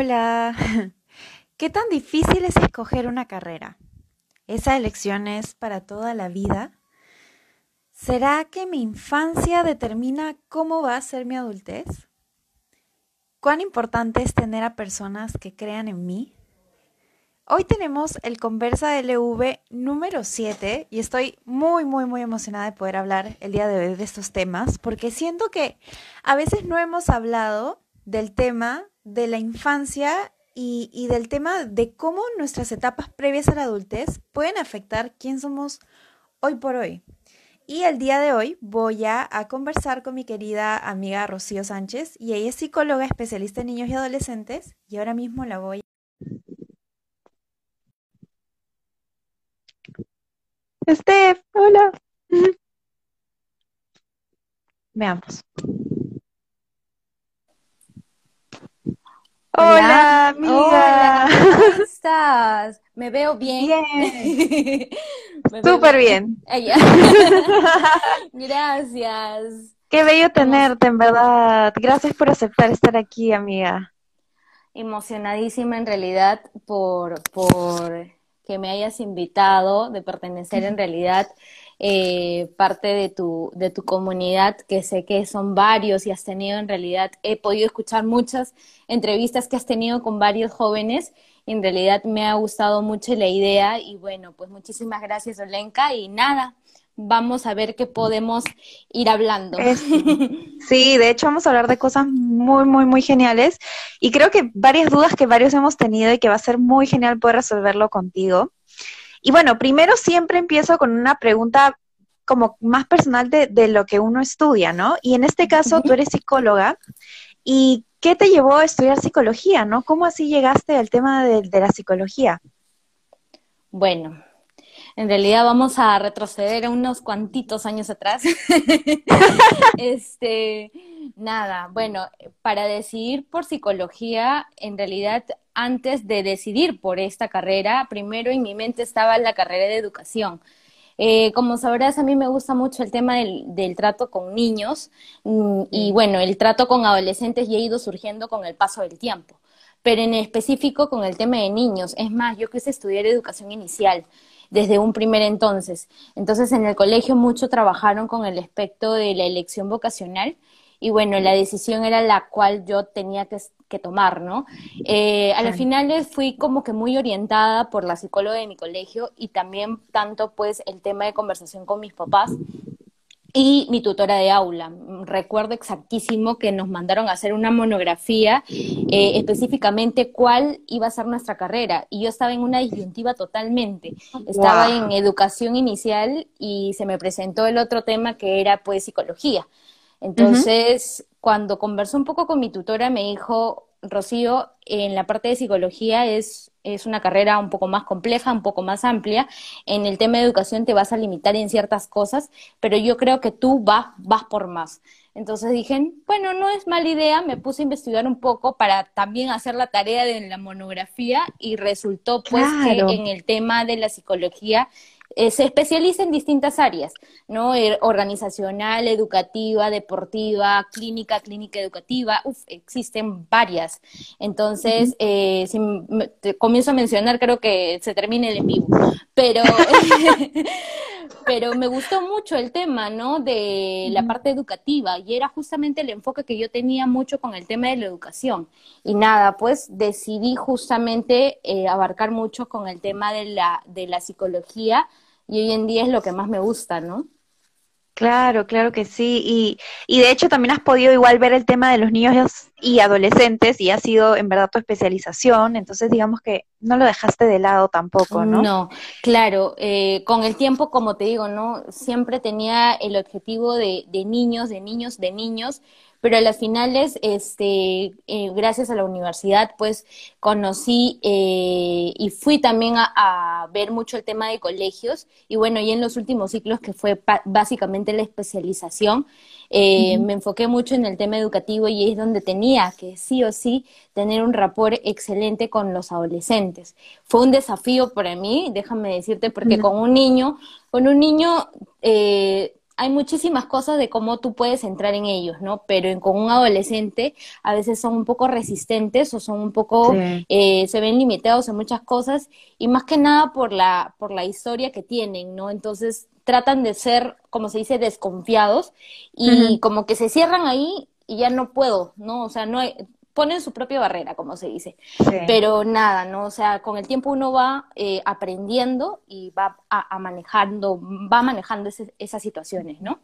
Hola. ¿Qué tan difícil es escoger una carrera? ¿Esa elección es para toda la vida? ¿Será que mi infancia determina cómo va a ser mi adultez? ¿Cuán importante es tener a personas que crean en mí? Hoy tenemos el Conversa LV número 7 y estoy muy, muy, muy emocionada de poder hablar el día de hoy de estos temas porque siento que a veces no hemos hablado del tema de la infancia y, del tema de cómo nuestras etapas previas a la adultez pueden afectar quién somos hoy por hoy. Y el día de hoy voy a, a, conversar con mi querida amiga Rocío Sánchez y ella es psicóloga especialista en niños y adolescentes y ahora mismo la voy. Steph, hola. Veamos. Hola, amiga. ¿cómo estás? ¿Me veo bien? Bien. Súper bien. Gracias. Qué bello tenerte, en verdad. Gracias por aceptar estar aquí, amiga. Emocionadísima en realidad por, por que me hayas invitado, de pertenecer en realidad eh, parte de tu, de tu comunidad, que sé que son varios y has tenido en realidad, he podido escuchar muchas entrevistas que has tenido con varios jóvenes. En realidad me ha gustado mucho la idea y bueno, pues muchísimas gracias Olenka y nada, vamos a ver qué podemos ir hablando. Sí, de hecho vamos a hablar de cosas muy, muy, muy geniales y creo que varias dudas que varios hemos tenido y que va a ser muy genial poder resolverlo contigo. Y bueno, primero siempre empiezo con una pregunta como más personal de, de lo que uno estudia, ¿no? Y en este caso tú eres psicóloga. ¿Y qué te llevó a estudiar psicología, no? ¿Cómo así llegaste al tema de, de la psicología? Bueno, en realidad vamos a retroceder unos cuantitos años atrás. este, nada, bueno, para decidir por psicología, en realidad antes de decidir por esta carrera, primero en mi mente estaba la carrera de educación. Eh, como sabrás, a mí me gusta mucho el tema del, trato con niños mm, y bueno, el trato con adolescentes ya ha ido surgiendo con el paso del tiempo, pero en específico con el tema de niños. Es más, yo quise estudiar educación inicial desde un primer entonces. Entonces en el colegio mucho trabajaron con el aspecto de la elección vocacional y bueno, la decisión era la cual yo tenía que, tomar, ¿no? Eh, a las finales fui como que muy orientada por la psicóloga de mi colegio y también tanto pues el tema de conversación con mis papás y mi tutora de aula. Recuerdo exactísimo que nos mandaron a hacer una monografía eh, específicamente cuál iba a ser nuestra carrera y yo estaba en una disyuntiva totalmente. Estaba en educación inicial y se me presentó el otro tema que era pues psicología. Entonces, cuando conversó un poco con mi tutora, me dijo, Rocío, en la parte de psicología es, es una carrera un poco más compleja, un poco más amplia. En el tema de educación te vas a limitar en ciertas cosas, pero yo creo que tú vas, vas por más. Entonces dije, bueno, no es mala idea, me puse a investigar un poco para también hacer la tarea de la monografía y resultó pues que en el tema de la psicología eh, se especializa en distintas áreas, ¿no? Eh, organizacional, educativa, deportiva, clínica, clínica educativa, uf, existen varias. Entonces, eh, si comienzo a mencionar, creo que se termina el en vivo. Pero, pero me gustó mucho el tema, ¿no? De la parte educativa y era justamente el enfoque que yo tenía mucho con el tema de la educación. Y nada, pues decidí justamente abarcar mucho con el tema de la, de la psicología y hoy en día es lo que más me gusta, ¿no? Claro, claro que sí. Y, y de hecho también has podido igual ver el tema de los niños y adolescentes y ha sido en verdad tu especialización, entonces digamos que no lo dejaste de lado tampoco, ¿no? No, claro, eh, con el tiempo, como te digo, ¿no? Siempre tenía el objetivo de, de niños, de niños, de niños, pero a las finales, este, eh, gracias a la universidad, pues conocí eh, y fui también a, ver mucho el tema de colegios y bueno, y en los últimos ciclos que fue básicamente la especialización, eh, me enfoqué mucho en el tema educativo y es donde tenía que sí o sí tener un rapport excelente con los adolescentes. Fue un desafío para mí, déjame decirte, porque con un niño, con un niño hay muchísimas cosas de cómo tú puedes entrar en ellos, ¿no? Pero con un adolescente a veces son un poco resistentes o son un poco, eh, se ven limitados en muchas cosas y más que nada por la, por la historia que tienen, ¿no? Entonces tratan de ser, como se dice, desconfiados y como que se cierran ahí y ya no puedo, ¿no? O sea, no hay, ponen su propia barrera, como se dice. Pero nada, ¿no? O sea, con el tiempo uno va eh, aprendiendo y va a, manejando, va manejando esas situaciones, ¿no?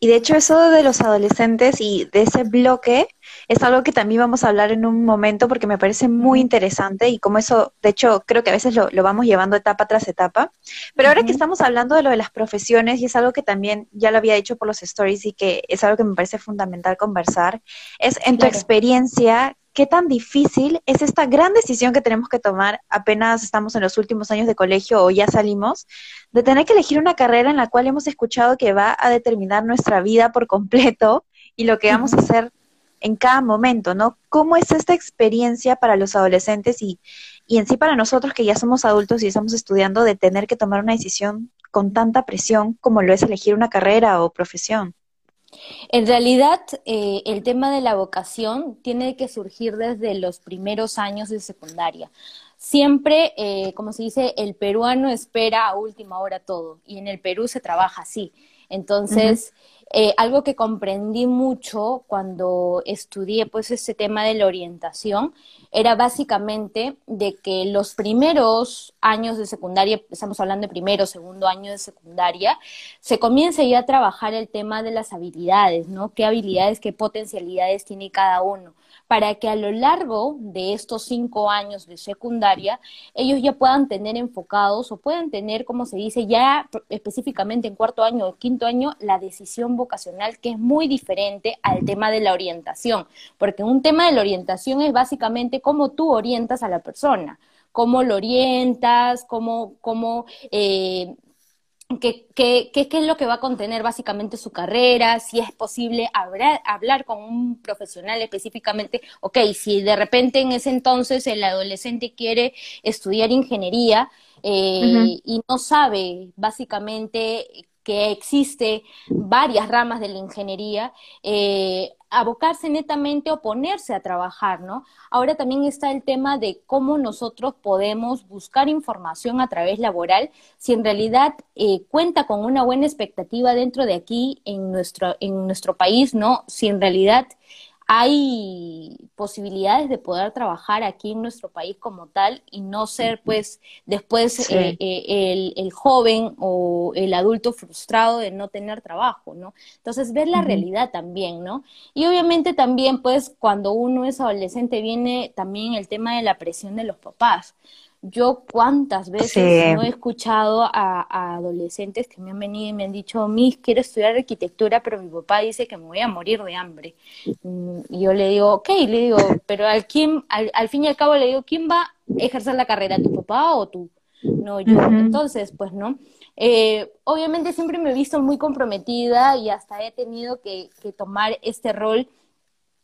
Y de hecho eso de los adolescentes y de ese bloque es algo que también vamos a hablar en un momento porque me parece muy interesante y como eso, de hecho, creo que a veces lo, vamos llevando etapa tras etapa. Pero ahora que estamos hablando de lo de las profesiones y es algo que también ya lo había dicho por los stories y que es algo que me parece fundamental conversar, es en tu experiencia, qué tan difícil es esta gran decisión que tenemos que tomar apenas estamos en los últimos años de colegio o ya salimos, de tener que elegir una carrera en la cual hemos escuchado que va a determinar nuestra vida por completo y lo que vamos a hacer en cada momento, ¿no? ¿Cómo es esta experiencia para los adolescentes y, y en sí para nosotros que ya somos adultos y estamos estudiando de tener que tomar una decisión con tanta presión como lo es elegir una carrera o profesión? En realidad, eh, el tema de la vocación tiene que surgir desde los primeros años de secundaria. Siempre, eh, como se dice, el peruano espera a última hora todo y en el Perú se trabaja así. Entonces, eh, algo que comprendí mucho cuando estudié pues este tema de la orientación era básicamente de que los primeros años de secundaria, estamos hablando de primero, segundo año de secundaria, se comienza ya a trabajar el tema de las habilidades, ¿no? ¿Qué habilidades, qué potencialidades tiene cada uno? Para que a lo largo de estos cinco años de secundaria ellos ya puedan tener enfocados o puedan tener, como se dice, ya específicamente en cuarto año o quinto año, la decisión vocacional que es muy diferente al tema de la orientación, porque un tema de la orientación es básicamente cómo tú orientas a la persona cómo lo orientas, cómo, cómo eh, qué, qué, qué, es lo que va a contener básicamente su carrera, si es posible hablar, hablar con un profesional específicamente, ok, si de repente en ese entonces el adolescente quiere estudiar ingeniería eh, y no sabe básicamente que existe varias ramas de la ingeniería, eh, abocarse netamente o ponerse a trabajar, ¿no? Ahora también está el tema de cómo nosotros podemos buscar información a través laboral si en realidad eh, cuenta con una buena expectativa dentro de aquí en nuestro, en nuestro país, ¿no? Si en realidad hay posibilidades de poder trabajar aquí en nuestro país como tal y no ser pues después eh, eh, el, joven o el adulto frustrado de no tener trabajo, ¿no? Entonces ver la realidad también, ¿no? Y obviamente también pues cuando uno es adolescente viene también el tema de la presión de los papás. Yo cuántas veces no he escuchado a, adolescentes que me han venido y me han dicho, Miss, quiero estudiar arquitectura, pero mi papá dice que me voy a morir de hambre. Mm, y yo le digo, ok, le digo, pero al, quién, al, fin y al cabo le digo, ¿quién va a ejercer la carrera, tu papá o tú? No, yo. Entonces, pues, ¿no? Eh, obviamente siempre me he visto muy comprometida y hasta he tenido que, que tomar este rol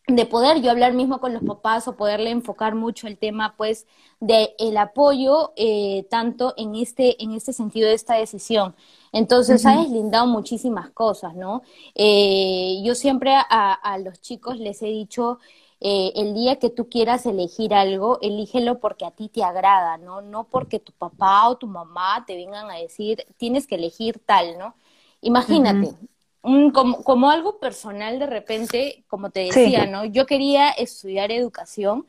de poder yo hablar mismo con los papás o poderle enfocar mucho el tema pues de el apoyo eh, tanto en este en este sentido de esta decisión. Entonces ha deslindado muchísimas cosas no eh, yo siempre a, a, los chicos les he dicho eh, el día que tú quieras elegir algo elígelo porque a ti te agrada no no porque tu papá o tu mamá te vengan a decir tienes que elegir tal no imagínate como, algo personal de repente, como te decía, ¿no? Yo quería estudiar educación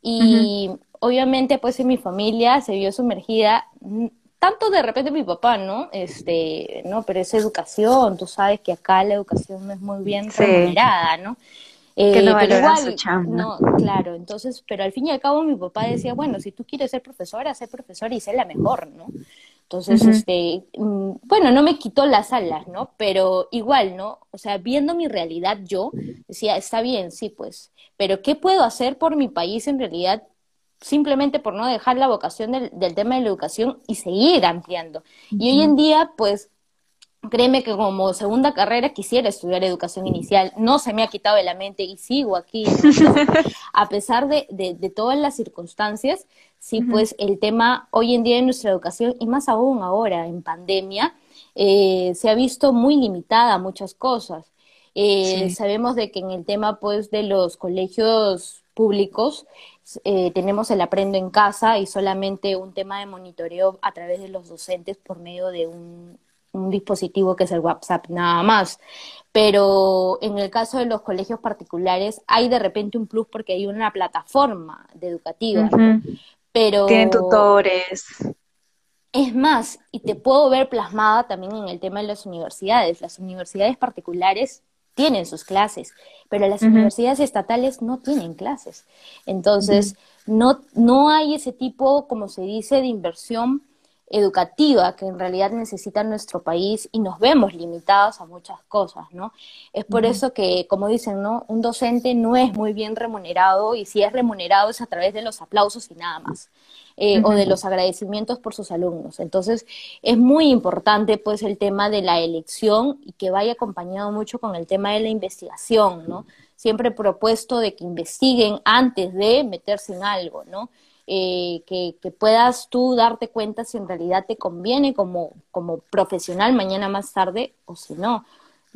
y obviamente pues en mi familia se vio sumergida mm, tanto de repente mi papá, ¿no? Este, no, pero es educación, tú sabes que acá la educación no es muy bien remunerada, ¿no? que no eh, pero igual, No, claro, entonces, pero al fin y al cabo mi papá decía, bueno, si tú quieres ser profesora, sé profesora y sé la mejor, ¿no? Entonces, este, mm, bueno, no me quitó las alas, ¿no? Pero igual, ¿no? O sea, viendo mi realidad yo, decía, está bien, sí, pues, pero ¿qué puedo hacer por mi país en realidad? Simplemente por no dejar la vocación del, del tema de la educación y seguir ampliando. Y hoy en día, pues, Créeme que como segunda carrera quisiera estudiar educación inicial, no se me ha quitado de la mente y sigo aquí. a pesar de, de, todas las circunstancias, sí, pues el tema hoy en día en nuestra educación, y más aún ahora en pandemia, eh, se ha visto muy limitada a muchas cosas. Eh, sabemos de que en el tema pues de los colegios públicos eh, tenemos el aprendo en casa y solamente un tema de monitoreo a través de los docentes por medio de un, dispositivo que es el WhatsApp nada más. Pero en el caso de los colegios particulares hay de repente un plus porque hay una plataforma de educativa. Pero tienen tutores. Es más, y te puedo ver plasmada también en el tema de las universidades. Las universidades particulares tienen sus clases, pero las universidades estatales no tienen clases. Entonces, no, no hay ese tipo, como se dice, de inversión educativa que en realidad necesita nuestro país y nos vemos limitados a muchas cosas, ¿no? Es por eso que, como dicen, ¿no? Un docente no es muy bien remunerado y si es remunerado es a través de los aplausos y nada más. Eh, o de los agradecimientos por sus alumnos. Entonces, es muy importante pues el tema de la elección y que vaya acompañado mucho con el tema de la investigación, ¿no? Siempre he propuesto de que investiguen antes de meterse en algo, ¿no? Eh, que, que, puedas tú darte cuenta si en realidad te conviene como, como profesional mañana más tarde o si no.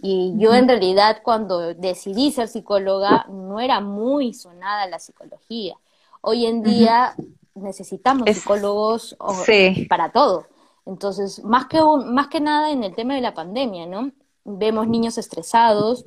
Y yo en realidad cuando decidí ser psicóloga no era muy sonada la psicología. Hoy en día necesitamos psicólogos para todo. Entonces, más que, más que nada en el tema de la pandemia, ¿no? Vemos niños estresados,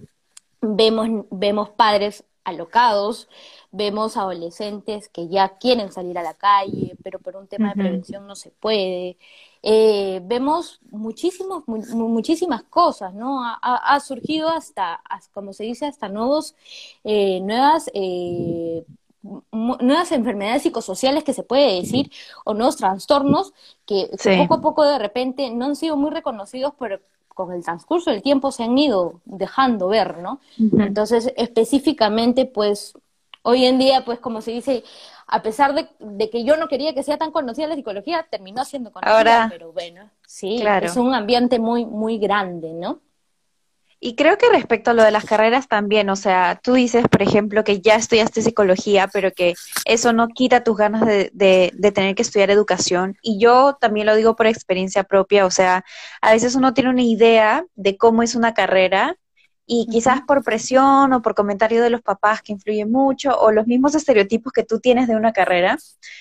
vemos, vemos padres alocados, vemos adolescentes que ya quieren salir a la calle, pero por un tema de prevención no se puede. Eh, vemos muchísimos, muchísimas cosas, ¿no? Ha, surgido hasta, como se dice, hasta nuevos, eh, nuevas eh, nuevas enfermedades psicosociales que se puede decir, o nuevos trastornos que, poco a poco de repente no han sido muy reconocidos, pero con el transcurso del tiempo se han ido dejando ver, ¿no? Entonces, específicamente, pues, hoy en día, pues, como se dice, a pesar de, que yo no quería que sea tan conocida la psicología, terminó siendo conocida, pero bueno, sí, es un ambiente muy, muy grande, ¿no? Y creo que respecto a lo de las carreras también, o sea, tú dices, por ejemplo, que ya estudiaste psicología, pero que eso no quita tus ganas de, de, tener que estudiar educación. Y yo también lo digo por experiencia propia, o sea, a veces uno tiene una idea de cómo es una carrera y quizás por presión o por comentario de los papás que influyen mucho o los mismos estereotipos que tú tienes de una carrera,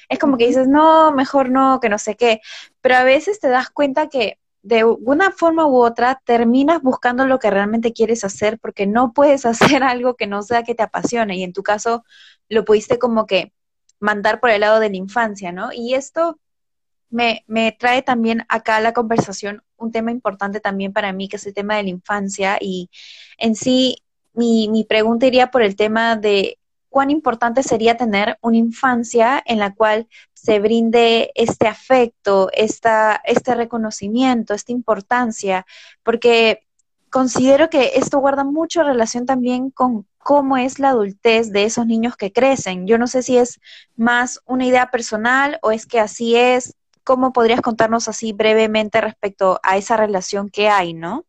es como que dices, no, mejor no, que no sé qué. Pero a veces te das cuenta que de una forma u otra terminas buscando lo que realmente quieres hacer porque no puedes hacer algo que no sea que te apasione y en tu caso lo pudiste como que mandar por el lado de la infancia, ¿no? Y esto me, me trae también acá a la conversación un tema importante también para mí, que es el tema de la infancia y en sí mi, mi pregunta iría por el tema de cuán importante sería tener una infancia en la cual se brinde este afecto, esta, este reconocimiento, esta importancia, porque considero que esto guarda mucho relación también con cómo es la adultez de esos niños que crecen. Yo no sé si es más una idea personal o es que así es. ¿Cómo podrías contarnos así brevemente respecto a esa relación que hay, no?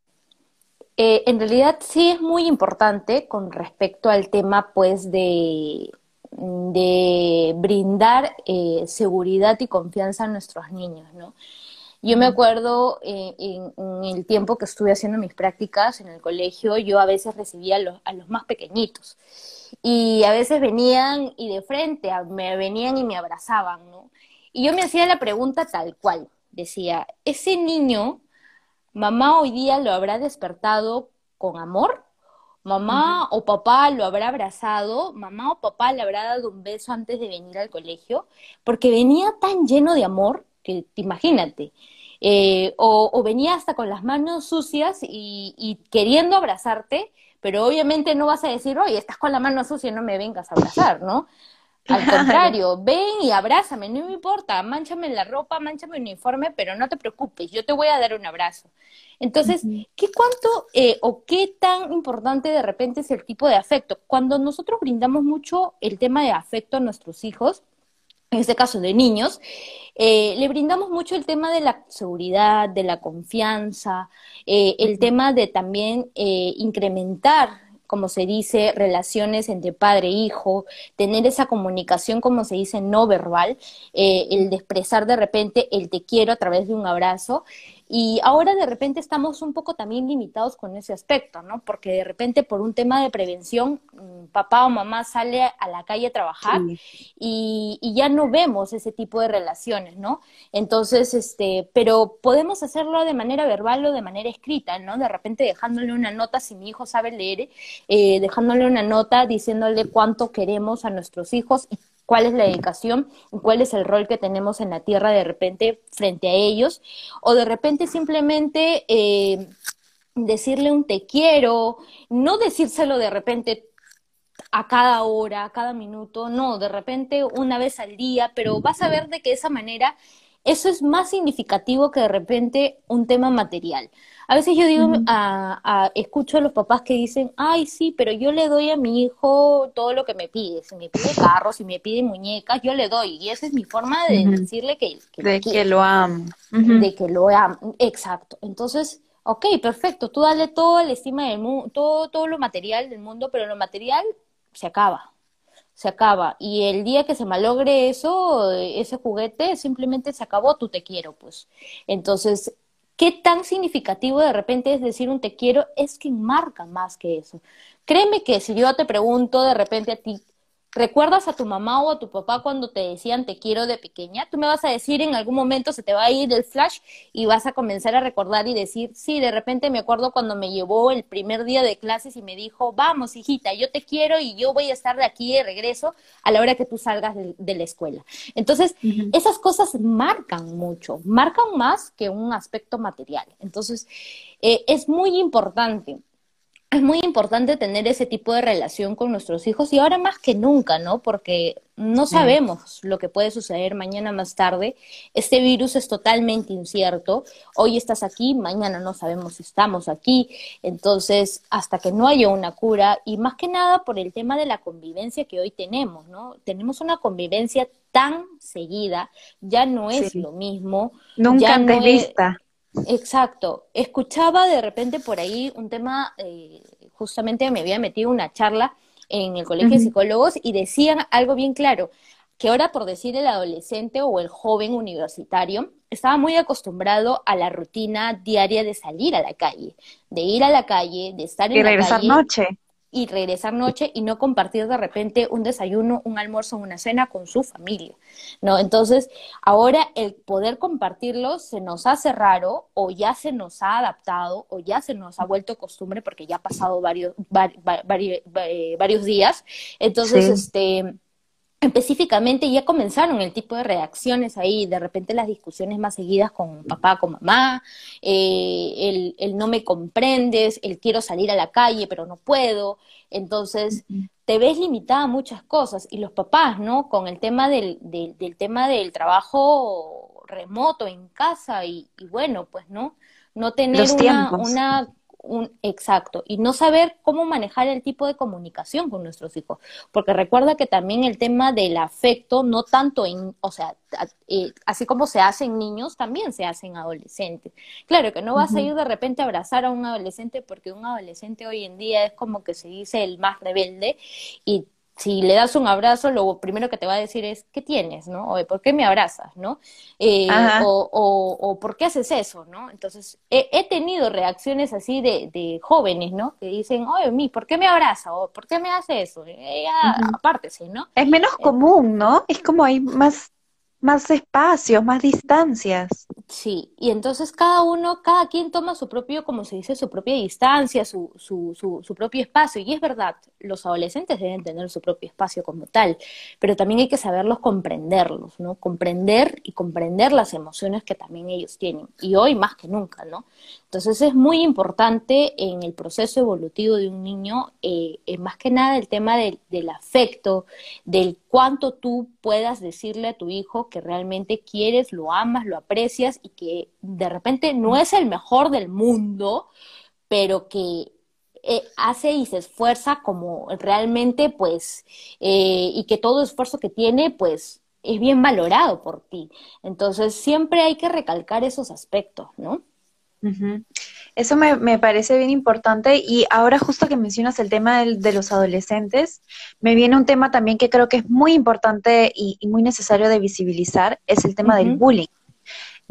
Eh, en realidad sí es muy importante con respecto al tema, pues, de, de brindar eh, seguridad y confianza a nuestros niños, ¿no? Yo me acuerdo eh, en, el tiempo que estuve haciendo mis prácticas en el colegio, yo a veces recibía a los, a los más pequeñitos y a veces venían y de frente me venían y me abrazaban, ¿no? Y yo me hacía la pregunta tal cual, decía, ¿ese niño mamá hoy día lo habrá despertado con amor, mamá o papá lo habrá abrazado, mamá o papá le habrá dado un beso antes de venir al colegio, porque venía tan lleno de amor que imagínate. Eh, o, venía hasta con las manos sucias y, y, queriendo abrazarte, pero obviamente no vas a decir, oye, estás con la mano sucia, no me vengas a abrazar, ¿no? Al contrario, ven y abrázame, no me importa, manchame la ropa, manchame el uniforme, pero no te preocupes, yo te voy a dar un abrazo. Entonces, ¿qué cuánto eh, o qué tan importante de repente es el tipo de afecto? Cuando nosotros brindamos mucho el tema de afecto a nuestros hijos, en este caso de niños, eh, le brindamos mucho el tema de la seguridad, de la confianza, eh, el tema de también incrementar como se dice, relaciones entre padre e hijo, tener esa comunicación, como se dice, no verbal, eh, el de expresar de repente el te quiero a través de un abrazo. Y ahora de repente estamos un poco también limitados con ese aspecto, ¿no? Porque de repente por un tema de prevención, mm, papá o mamá sale a la calle a trabajar y, y, ya no vemos ese tipo de relaciones, ¿no? Entonces, este, pero podemos hacerlo de manera verbal o de manera escrita, ¿no? De repente dejándole una nota, si mi hijo sabe leer, eh, dejándole una nota diciéndole cuánto queremos a nuestros hijos y cuál es la dedicación, cuál es el rol que tenemos en la tierra de repente frente a ellos, o de repente simplemente eh, decirle un te quiero, no decírselo de repente a cada hora, a cada minuto, no, de repente una vez al día, pero vas a ver de que esa manera eso es más significativo que de repente un tema material. A veces yo digo, a, escucho a los papás que dicen, ay, sí, pero yo le doy a mi hijo todo lo que me pide. Si me pide carros, si me pide muñecas, yo le doy. Y esa es mi forma de decirle que, de que lo amo. De que lo amo. Exacto. Entonces, ok, perfecto. Tú dale todo la estima del mundo, todo, todo lo material del mundo, pero lo material se acaba se acaba. Y el día que se malogre eso, ese juguete, simplemente se acabó, tú te quiero, pues. Entonces, qué tan significativo de repente es decir un te quiero es que marca más que eso. Créeme que si yo te pregunto de repente a ti, ¿Recuerdas a tu mamá o a tu papá cuando te decían te quiero de pequeña? Tú me vas a decir en algún momento se te va a ir el flash y vas a comenzar a recordar y decir, sí, de repente me acuerdo cuando me llevó el primer día de clases y me dijo, vamos, hijita, yo te quiero y yo voy a estar de aquí de regreso a la hora que tú salgas de, la escuela. Entonces, esas cosas marcan mucho, marcan más que un aspecto material. Entonces, eh, es muy importante es muy importante tener ese tipo de relación con nuestros hijos y ahora más que nunca, ¿no? Porque no sabemos lo que puede suceder mañana más tarde. Este virus es totalmente incierto. Hoy estás aquí, mañana no sabemos si estamos aquí. Entonces, hasta que no haya una cura y más que nada por el tema de la convivencia que hoy tenemos, ¿no? Tenemos una convivencia tan seguida, ya no es lo mismo. Nunca antes vista. Exacto. Escuchaba de repente por ahí un tema, eh, justamente me había metido una charla en el Colegio de Psicólogos y decían algo bien claro, que ahora por decir el adolescente o el joven universitario estaba muy acostumbrado a la rutina diaria de salir a la calle, de ir a la calle, de estar en y la regresar noche y regresar noche y no compartir de repente un desayuno, un almuerzo, una cena con su familia, ¿no? Entonces, ahora el poder compartirlo se nos hace raro o ya se nos ha adaptado o ya se nos ha vuelto costumbre porque ya ha pasado varios, eh, varios, días. Entonces, este específicamente ya comenzaron el tipo de reacciones ahí, de repente las discusiones más seguidas con papá, con mamá, eh, el, no me comprendes, el quiero salir a la calle pero no puedo, entonces te ves limitada a muchas cosas y los papás, ¿no? Con el tema del, del, tema del trabajo remoto en casa y, y bueno, pues, ¿no? No tener una, una un exacto y no saber cómo manejar el tipo de comunicación con nuestros hijos, porque recuerda que también el tema del afecto no tanto en, o sea, eh, así como se hace en niños, también se hace en adolescentes. Claro que no vas a ir de repente a abrazar a un adolescente porque un adolescente hoy en día es como que se dice el más rebelde y si le das un abrazo, lo primero que te va a decir es, ¿qué tienes? ¿no? O ¿por qué me abrazas? ¿no? Eh, o, o, ¿por qué haces eso? ¿no? Entonces, he, tenido reacciones así de, de, jóvenes, ¿no? Que dicen, oye, mi, ¿por qué me abraza? O ¿por qué me hace eso? Ella, apártese, ¿no? Es menos eh, común, ¿no? Es como hay más más espacios, más distancias. Sí, y entonces cada uno, cada quien toma su propio, como se dice, su propia distancia, su, su, su, propio espacio. Y es verdad, los adolescentes deben tener su propio espacio como tal, pero también hay que saberlos comprenderlos, ¿no? Comprender y comprender las emociones que también ellos tienen. Y hoy más que nunca, ¿no? Entonces es muy importante en el proceso evolutivo de un niño, eh, más que nada el tema del, del afecto, del cuánto tú puedas decirle a tu hijo que realmente quieres, lo amas, lo aprecias y que de repente no es el mejor del mundo, pero que eh, hace y se esfuerza como realmente, pues, eh, y que todo esfuerzo que tiene, pues, es bien valorado por ti. Entonces, siempre hay que recalcar esos aspectos, ¿no? Eso me, me, parece bien importante y ahora justo que mencionas el tema de los adolescentes, me viene un tema también que creo que es muy importante y, muy necesario de visibilizar, es el tema del bullying.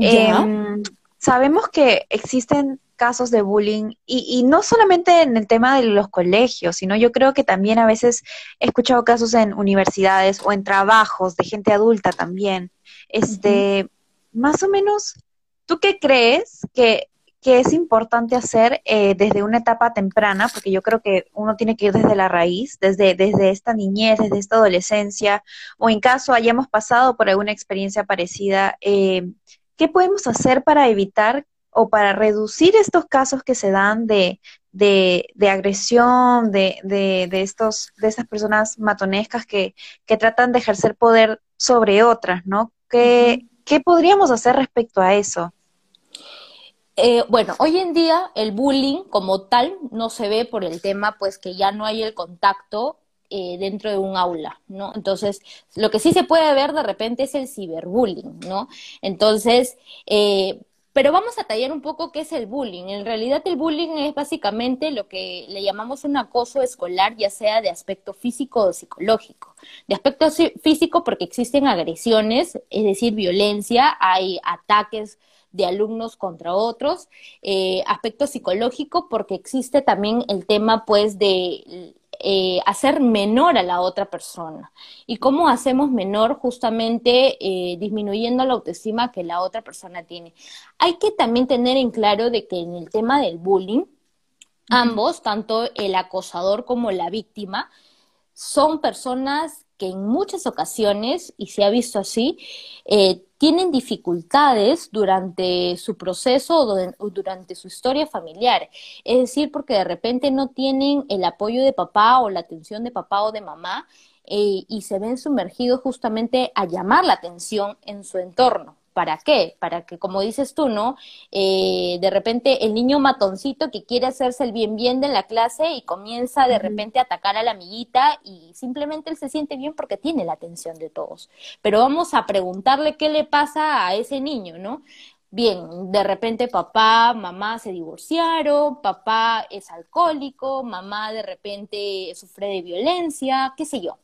Em, sabemos que existen casos de bullying y, no solamente en el tema de los colegios, sino yo creo que también a veces he escuchado casos en universidades o en trabajos de gente adulta también. Este, más o menos, ¿tú qué crees que, es importante hacer eh, desde una etapa temprana? Porque yo creo que uno tiene que ir desde la raíz, desde, desde esta niñez, desde esta adolescencia, o en caso hayamos pasado por alguna experiencia parecida, eh, ¿qué podemos hacer para evitar o para reducir estos casos que se dan de, de, agresión, de, de, de, estos, de estas personas matonescas que, que, tratan de ejercer poder sobre otras, ¿no? ¿Qué, ¿qué podríamos hacer respecto a eso? Eh, bueno, hoy en día el bullying como tal no se ve por el tema, pues que ya no hay el contacto eh, dentro de un aula, ¿no? Entonces, lo que sí se puede ver de repente es el ciberbullying, ¿no? Entonces, eh, pero vamos a tallar un poco qué es el bullying. En realidad el bullying es básicamente lo que le llamamos un acoso escolar, ya sea de aspecto físico o psicológico. De aspecto físico porque existen agresiones, es decir, violencia, hay ataques de alumnos contra otros. Eh, aspecto psicológico porque existe también el tema pues de eh, hacer menor a la otra persona. ¿Y cómo hacemos menor? Justamente eh, disminuyendo la autoestima que la otra persona tiene. Hay que también tener en claro de que en el tema del bullying, ambos, tanto el acosador como la víctima, son personas que en muchas ocasiones, y se ha visto así, eh, tienen dificultades durante su proceso o durante su historia familiar. Es decir, porque de repente no tienen el apoyo de papá o la atención de papá o de mamá eh, y se ven sumergidos justamente a llamar la atención en su entorno. ¿Para qué? Para que, como dices tú, ¿no? Eh, de repente el niño matoncito que quiere hacerse el bien bien de la clase y comienza de repente a atacar a la amiguita y simplemente él se siente bien porque tiene la atención de todos. Pero vamos a preguntarle qué le pasa a ese niño, ¿no? Bien, de repente papá, mamá se divorciaron, papá es alcohólico, mamá de repente sufre de violencia, qué sé yo.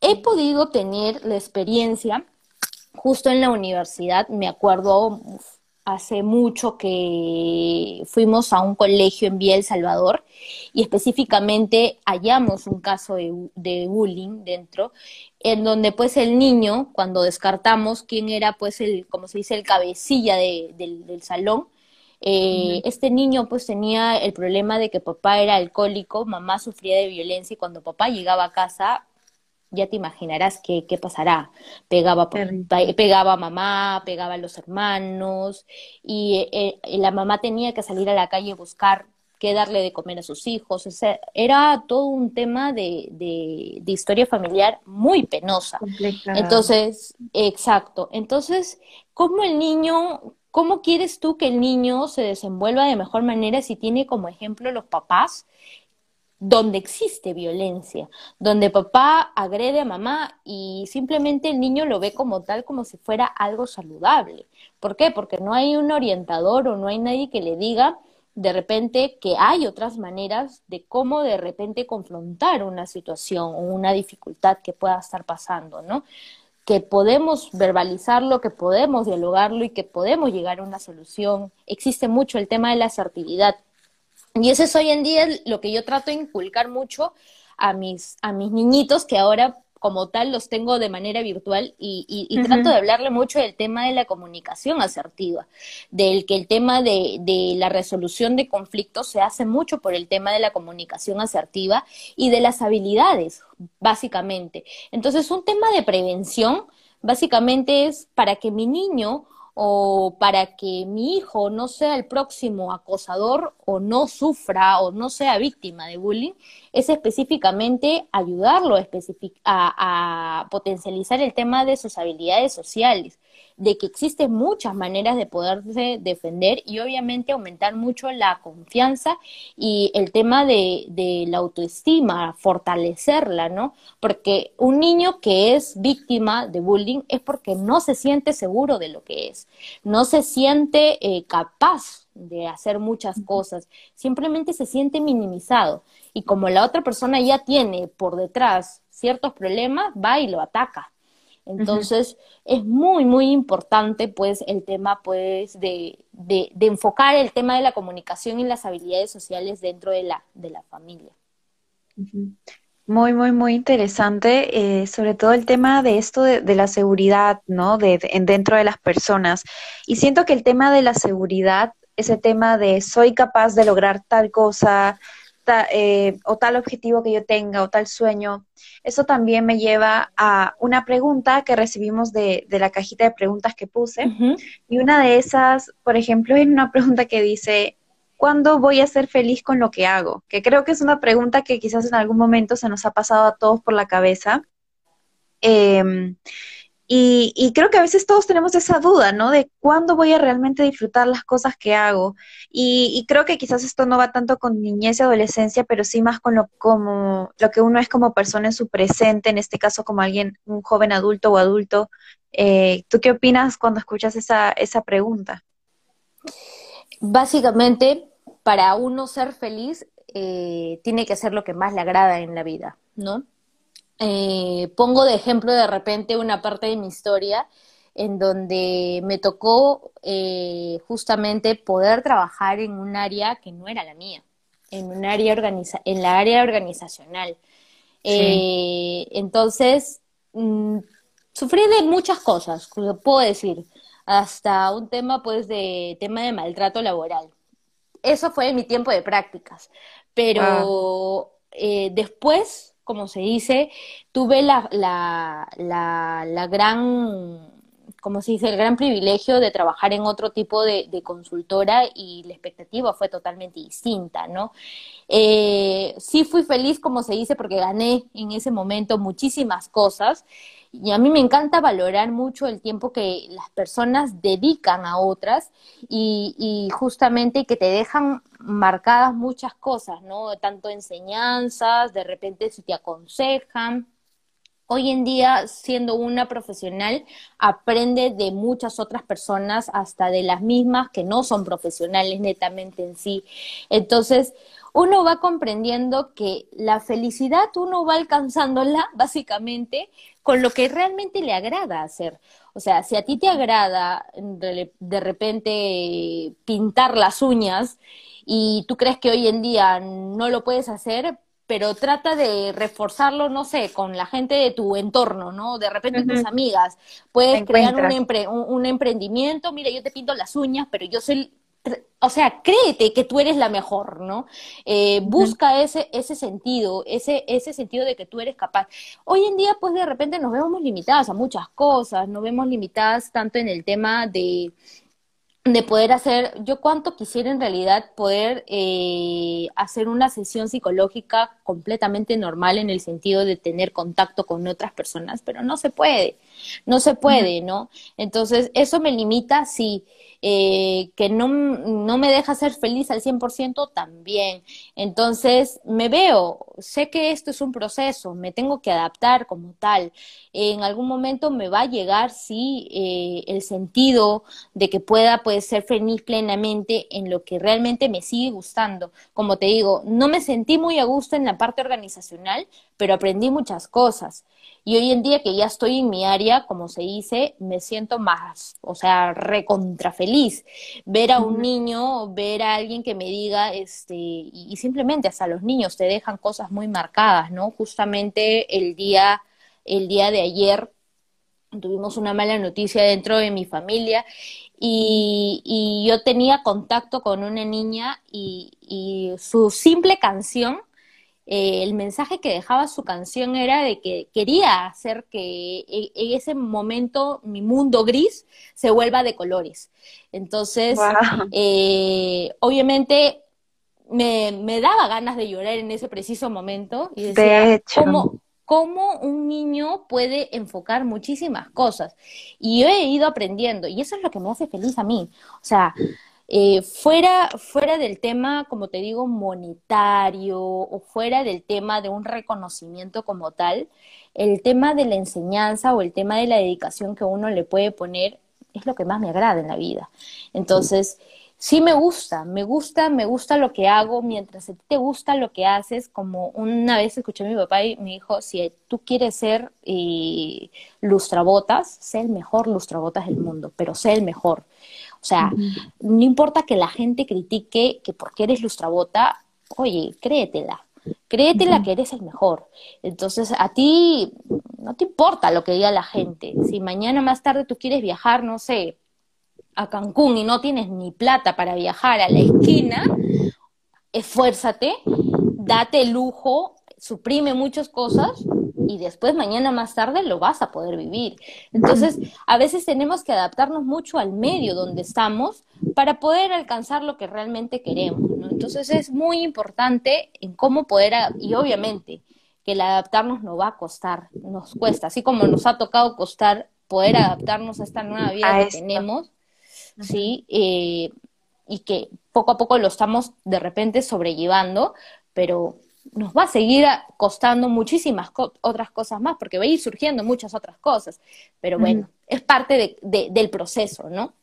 He podido tener la experiencia justo en la universidad, me acuerdo hace mucho que fuimos a un colegio en Vía El Salvador y específicamente hallamos un caso de, bullying dentro, en donde pues el niño, cuando descartamos quién era pues el, como se dice, el cabecilla del, salón, eh, este niño pues tenía el problema de que papá era alcohólico, mamá sufría de violencia y cuando papá llegaba a casa ya te imaginarás qué, qué pasará. Pegaba, pegaba a mamá, pegaba a los hermanos, y eh, eh, la mamá tenía que salir a la calle a buscar qué darle de comer a sus hijos. era todo un tema de, de, historia familiar muy penosa. Entonces, exacto. Entonces, ¿cómo el niño, cómo quieres tú que el niño se desenvuelva de mejor manera si tiene como ejemplo los papás donde existe violencia, donde papá agrede a mamá y simplemente el niño lo ve como tal, como si fuera algo saludable. ¿Por qué? Porque no hay un orientador o no hay nadie que le diga de repente que hay otras maneras de cómo de repente confrontar una situación o una dificultad que pueda estar pasando, ¿no? que podemos verbalizarlo, que podemos dialogarlo y que podemos llegar a una solución. Existe mucho el tema de la asertividad y eso es hoy en día lo que yo trato de inculcar mucho a mis, a mis niñitos que ahora como tal los tengo de manera virtual y, y, trato de hablarle mucho del tema de la comunicación asertiva, del que el tema de, de, la resolución de conflictos se hace mucho por el tema de la comunicación asertiva y de las habilidades, básicamente. Entonces, un tema de prevención, básicamente es para que mi niño o para que mi hijo no sea el próximo acosador o no sufra o no sea víctima de bullying, es específicamente ayudarlo a, a, potencializar el tema de sus habilidades sociales, de que existen muchas maneras de poderse defender y obviamente aumentar mucho la confianza y el tema de, de la autoestima, fortalecerla, ¿no? Porque un niño que es víctima de bullying es porque no se siente seguro de lo que es, no se siente eh, capaz de hacer muchas cosas, simplemente se siente minimizado y como la otra persona ya tiene por detrás ciertos problemas, va y lo ataca. Entonces, es muy, muy importante, pues, el tema, pues, de, de, enfocar el tema de la comunicación y las habilidades sociales dentro de la, de la familia. Muy, muy, muy interesante, eh, sobre todo el tema de esto de, la seguridad, ¿no? De, dentro de las personas. Y siento que el tema de la seguridad, ese tema de soy capaz de lograr tal cosa, eh, o tal objetivo que yo tenga, o tal sueño, eso también me lleva a una pregunta que recibimos de, la cajita de preguntas que puse. Y una de esas, por ejemplo, es una pregunta que dice, ¿cuándo voy a ser feliz con lo que hago? Que creo que es una pregunta que quizás en algún momento se nos ha pasado a todos por la cabeza. Em, y, creo que a veces todos tenemos esa duda, ¿no? De cuándo voy a realmente disfrutar las cosas que hago. Y, creo que quizás esto no va tanto con niñez y adolescencia, pero sí más con lo, como, lo que uno es como persona en su presente, en este caso como alguien, un joven adulto o adulto. Eh, ¿Tú qué opinas cuando escuchas esa, esa pregunta? Básicamente, para uno ser feliz, eh, tiene que ser lo que más le agrada en la vida, ¿no? Eh, pongo de ejemplo de repente una parte de mi historia en donde me tocó eh, justamente poder trabajar en un área que no era la mía, en un área organiza en la área organizacional. entonces, mm, sufrí de muchas cosas, puedo decir, hasta un tema pues de tema de maltrato laboral eso fue mi tiempo de prácticas. Pero eh, después, como se dice, tuve la, la, la, gran, como se dice, el gran privilegio de trabajar en otro tipo de, consultora y la expectativa fue totalmente distinta, ¿no? Eh, sí fui feliz, como se dice, porque gané en ese momento muchísimas cosas y a mí me encanta valorar mucho el tiempo que las personas dedican a otras y, justamente que te dejan marcadas muchas cosas, ¿no? Tanto enseñanzas, de repente si te aconsejan. Hoy en día, siendo una profesional, aprende de muchas otras personas, hasta de las mismas que no son profesionales netamente en sí. Entonces, uno va comprendiendo que la felicidad uno va alcanzándola básicamente con lo que realmente le agrada hacer. O sea, si a ti te agrada de repente pintar las uñas y tú crees que hoy en día no lo puedes hacer, pero trata de reforzarlo, no sé, con la gente de tu entorno, ¿no? De repente tus amigas. Puedes crear un, un, emprendimiento, mira, yo te pinto las uñas, pero yo soy o sea, créete que tú eres la mejor, ¿no? Eh, busca ese, ese sentido, ese, ese sentido de que tú eres capaz. Hoy en día, pues de repente nos vemos limitadas a muchas cosas, nos vemos limitadas tanto en el tema de, de poder hacer, yo cuánto quisiera en realidad poder eh, hacer una sesión psicológica completamente normal en el sentido de tener contacto con otras personas, pero no se puede, no se puede, ¿no? Entonces, eso me limita, sí. Eh, que no, no, me deja ser feliz al 100% también. Entonces, me veo, sé que esto es un proceso, me tengo que adaptar como tal. En algún momento me va a llegar, sí, eh, el sentido de que pueda pues, ser feliz plenamente en lo que realmente me sigue gustando. Como te digo, no me sentí muy a gusto en la parte organizacional, pero aprendí muchas cosas. Y hoy en día que ya estoy en mi área, como se dice, me siento más, o sea, recontra feliz. Ver a un niño, ver a alguien que me diga, este, y, simplemente hasta los niños te dejan cosas muy marcadas, ¿no? Justamente el día, el día de ayer tuvimos una mala noticia dentro de mi familia y, y yo tenía contacto con una niña y, y su simple canción eh, el mensaje que dejaba su canción era de que quería hacer que e, en ese momento mi mundo gris se vuelva de colores. Entonces, eh, obviamente me, daba ganas de llorar en ese preciso momento y decía, ¿cómo, un niño puede enfocar muchísimas cosas? Y yo he ido aprendiendo y eso es lo que me hace feliz a mí. O sea, eh, fuera, fuera del tema, como te digo, monetario o fuera del tema de un reconocimiento como tal, el tema de la enseñanza o el tema de la dedicación que uno le puede poner es lo que más me agrada en la vida. Entonces, sí me gusta, me gusta, me gusta lo que hago, mientras a ti te gusta lo que haces, como una vez escuché a mi papá y me dijo, si tú quieres ser eh, lustrabotas, sé el mejor lustrabotas del mundo, pero sé el mejor. O sea, no importa que la gente critique que porque eres lustrabota, oye, créetela, créetela que eres el mejor. Entonces, a ti no te importa lo que diga la gente. Si mañana más tarde tú quieres viajar, no sé, a Cancún y no tienes ni plata para viajar a la esquina, esfuérzate, date el lujo, suprime muchas cosas y después mañana más tarde lo vas a poder vivir. Entonces, a veces tenemos que adaptarnos mucho al medio donde estamos para poder alcanzar lo que realmente queremos. Entonces, es muy importante en cómo poder, y obviamente que el adaptarnos no va a costar, nos cuesta, así como nos ha tocado costar poder adaptarnos a esta nueva vida que tenemos, ¿sí? Eh, y que poco a poco lo estamos de repente sobrellevando, pero nos va a seguir costando muchísimas otras cosas más, porque va a ir surgiendo muchas otras cosas, pero bueno, es parte del proceso, ¿no?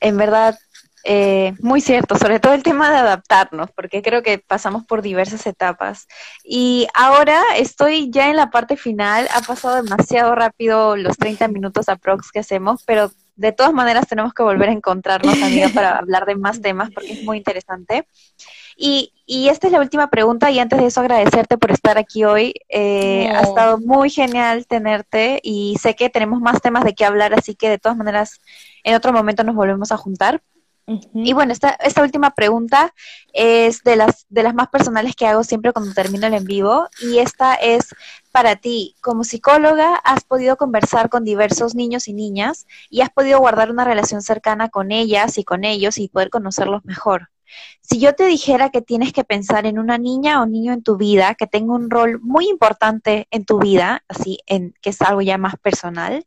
En verdad, eh, muy cierto, sobre todo el tema de adaptarnos, porque creo que pasamos por diversas etapas. Y ahora estoy ya en la parte final, ha pasado demasiado rápido los 30 minutos aprox que hacemos, pero de todas maneras tenemos que volver a encontrarnos, amiga, para hablar de más temas, porque es muy interesante. Y, y, esta es la última pregunta, y antes de eso agradecerte por estar aquí hoy. Eh, ha estado muy genial tenerte y sé que tenemos más temas de qué hablar, así que de todas maneras en otro momento nos volvemos a juntar. Y bueno, esta, esta última pregunta es de las, de las más personales que hago siempre cuando termino el en vivo y esta es para ti. Como psicóloga, has podido conversar con diversos niños y niñas y has podido guardar una relación cercana con ellas y con ellos y poder conocerlos mejor. Si yo te dijera que tienes que pensar en una niña o niño en tu vida que tenga un rol muy importante en tu vida, así en que es algo ya más personal,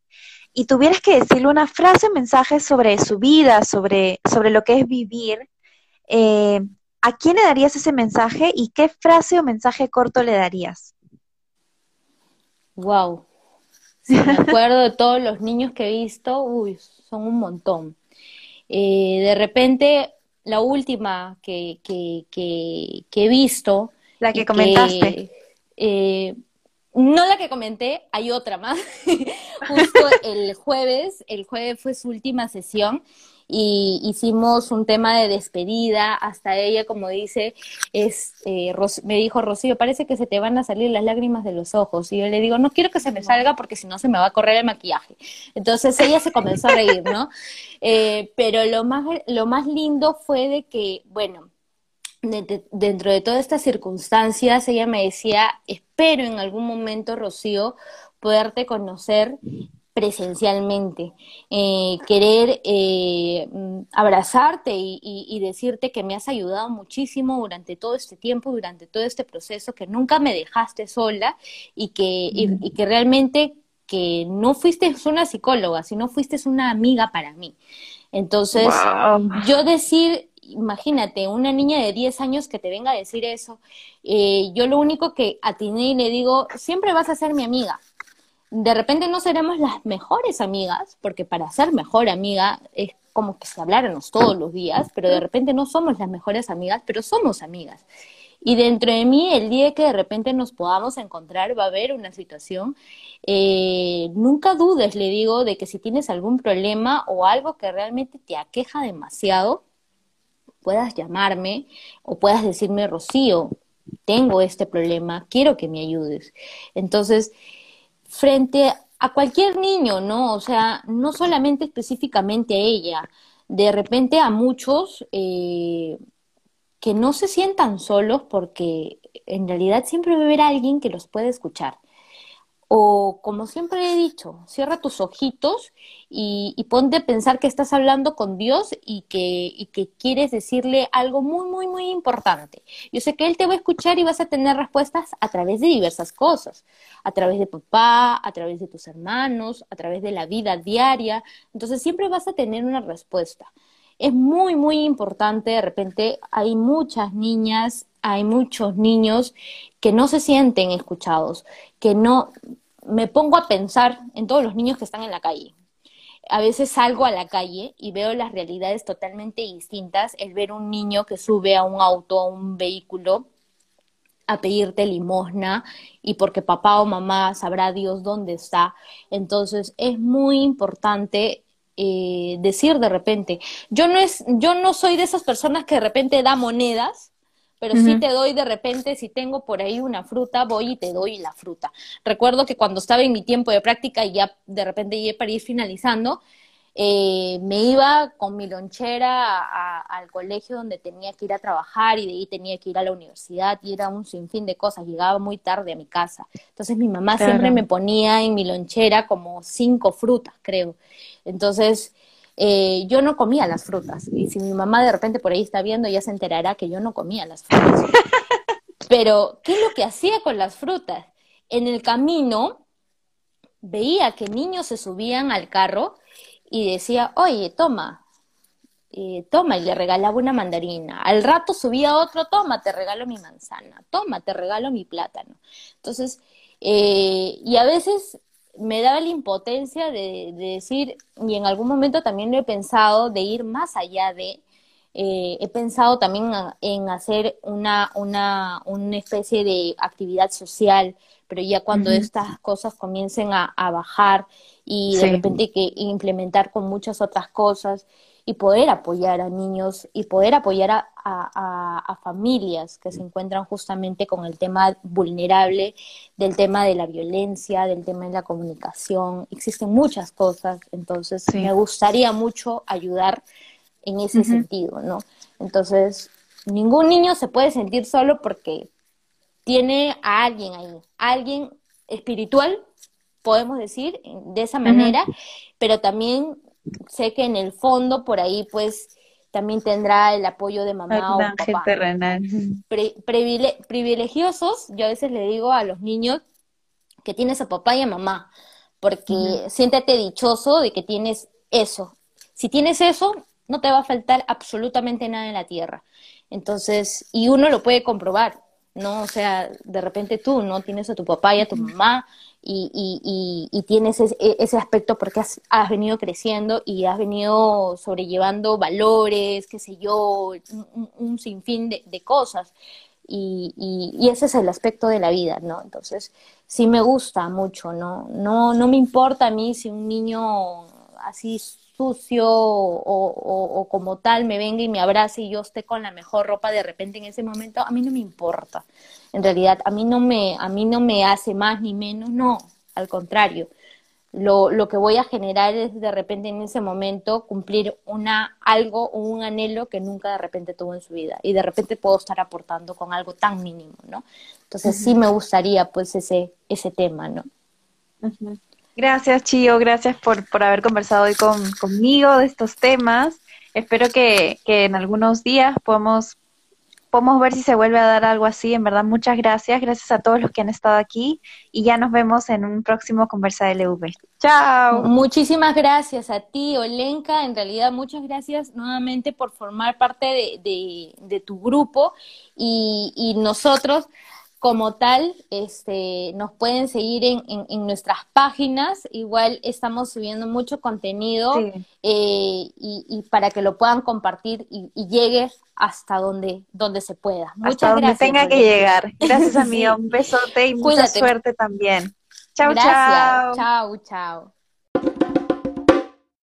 y tuvieras que decirle una frase o mensaje sobre su vida, sobre, sobre lo que es vivir, eh, ¿a quién le darías ese mensaje y qué frase o mensaje corto le darías? Wow. Si me acuerdo de todos los niños que he visto, uy, son un montón. Eh, de repente, la última que, que, que, he visto. La que comentaste. Eh, no la que comenté, hay otra más. Justo el jueves, el jueves fue su última sesión y hicimos un tema de despedida. Hasta ella, como dice, es, eh, me dijo Rocío, parece que se te van a salir las lágrimas de los ojos. Y yo le digo, no quiero que se me salga porque si no se me va a correr el maquillaje. Entonces ella se comenzó a reír, ¿no? Eh, pero lo más, lo más lindo fue de que, bueno, dentro de todas estas circunstancias, ella me decía, espero en algún momento, Rocío, poderte conocer presencialmente, eh, querer eh, mm, abrazarte y, decirte que me has ayudado muchísimo durante todo este tiempo, durante todo este proceso, que nunca me dejaste sola y que, y, que realmente que no fuiste una psicóloga, sino fuiste una amiga para mí. Entonces, yo decir, imagínate, una niña de 10 años que te venga a decir eso, eh, yo lo único que atiné y le digo, siempre vas a ser mi amiga. De repente no seremos las mejores amigas, porque para ser mejor amiga es como que si habláramos todos los días, pero de repente no somos las mejores amigas, pero somos amigas. Y dentro de mí, el día que de repente nos podamos encontrar, va a haber una situación. Eh, nunca dudes, le digo, de que si tienes algún problema o algo que realmente te aqueja demasiado, puedas llamarme o puedas decirme, Rocío, tengo este problema, quiero que me ayudes. Entonces, frente a cualquier niño, ¿no? O sea, no solamente específicamente a ella, de repente a muchos eh, que no se sientan solos porque en realidad siempre va a haber alguien que los puede escuchar. O como siempre he dicho, cierra tus ojitos y, ponte a pensar que estás hablando con Dios y y que quieres decirle algo muy, muy, muy importante. Yo sé que Él te va a escuchar y vas a tener respuestas a través de diversas cosas, a través de papá, a través de tus hermanos, a través de la vida diaria. Entonces siempre vas a tener una respuesta. Es muy, muy importante, de repente hay muchas niñas, hay muchos niños que no se sienten escuchados, que no, me pongo a pensar en todos los niños que están en la calle. a veces salgo a la calle y veo las realidades totalmente distintas, el ver un niño que sube a un auto, a un vehículo, a pedirte limosna y porque papá o mamá sabrá Dios dónde está. Entonces es muy importante eh, decir de repente, yo no es, yo no soy de esas personas que de repente da monedas, pero sí te doy de repente, si tengo por ahí una fruta, voy y te doy la fruta. Recuerdo que cuando estaba en mi tiempo de práctica y ya de repente llegué para ir finalizando, eh, me iba con mi lonchera al colegio donde tenía que ir a trabajar y de ahí tenía que ir a la universidad y era un sinfín de cosas, llegaba muy tarde a mi casa. Entonces mi mamá siempre me ponía en mi lonchera como cinco frutas, creo. Entonces eh, yo no comía las frutas. Y si mi mamá de repente por ahí está viendo, ya se enterará que yo no comía las frutas. Pero, ¿qué es lo que hacía con las frutas? En el camino veía que niños se subían al carro y decía, oye, toma, eh, toma, y le regalaba una mandarina. Al rato subía otro, toma, te regalo mi manzana, toma, te regalo mi plátano. Entonces, eh, y a veces me daba la impotencia de, decir, y en algún momento también lo he pensado, de ir más allá de, eh, he pensado también en hacer una, una, una especie de actividad social, pero ya cuando estas cosas comiencen a, bajar y de repente que implementar con muchas otras cosas, y poder apoyar a niños y poder apoyar a, a, familias que se encuentran justamente con el tema vulnerable, del tema de la violencia, del tema de la comunicación. Existen muchas cosas, entonces me gustaría mucho ayudar en ese sentido, ¿no? Entonces, ningún niño se puede sentir solo porque tiene a alguien ahí, alguien espiritual, podemos decir, de esa manera, pero también sé que en el fondo por ahí pues también tendrá el apoyo de mamá o papá. terrenal. privilegiosos, yo a veces le digo a los niños que tienes a papá y a mamá, porque siéntate dichoso de que tienes eso. Si tienes eso, no te va a faltar absolutamente nada en la tierra. Entonces, y uno lo puede comprobar, ¿no? O sea, de repente tú no tienes a tu papá y a tu mamá y, y, y, tienes ese, ese, aspecto porque has, has, venido creciendo y has venido sobrellevando valores, qué sé yo, un, sinfín de, de cosas. Y, y, ese es el aspecto de la vida, ¿no? Entonces, sí me gusta mucho, ¿no? No, no me importa a mí si un niño así sucio o, o, como tal me venga y me abrace y yo esté con la mejor ropa de repente en ese momento, a mí no me importa. En realidad, a mí no me, a mí no me hace más ni menos, no, al contrario. Lo, lo que voy a generar es de repente en ese momento cumplir una algo o un anhelo que nunca de repente tuvo en su vida y de repente puedo estar aportando con algo tan mínimo, ¿no? Entonces sí me gustaría pues ese ese tema, ¿no? Gracias, Chio, gracias por, por haber conversado hoy con, conmigo de estos temas. Espero que, que en algunos días podamos, podamos ver si se vuelve a dar algo así. En verdad, muchas gracias. Gracias a todos los que han estado aquí y ya nos vemos en un próximo Conversa LV. Chao. Muchísimas gracias a ti, Olenka. En realidad, muchas gracias nuevamente por formar parte de, de, de tu grupo y, y nosotros como tal, este, nos pueden seguir en, en, nuestras páginas. Igual estamos subiendo mucho contenido eh, y, y, para que lo puedan compartir y, llegue hasta donde, donde se pueda. Muchas hasta donde tenga que llegar. Gracias, amigo. Un besote y mucha suerte también. Chao, chao. Chao, chao.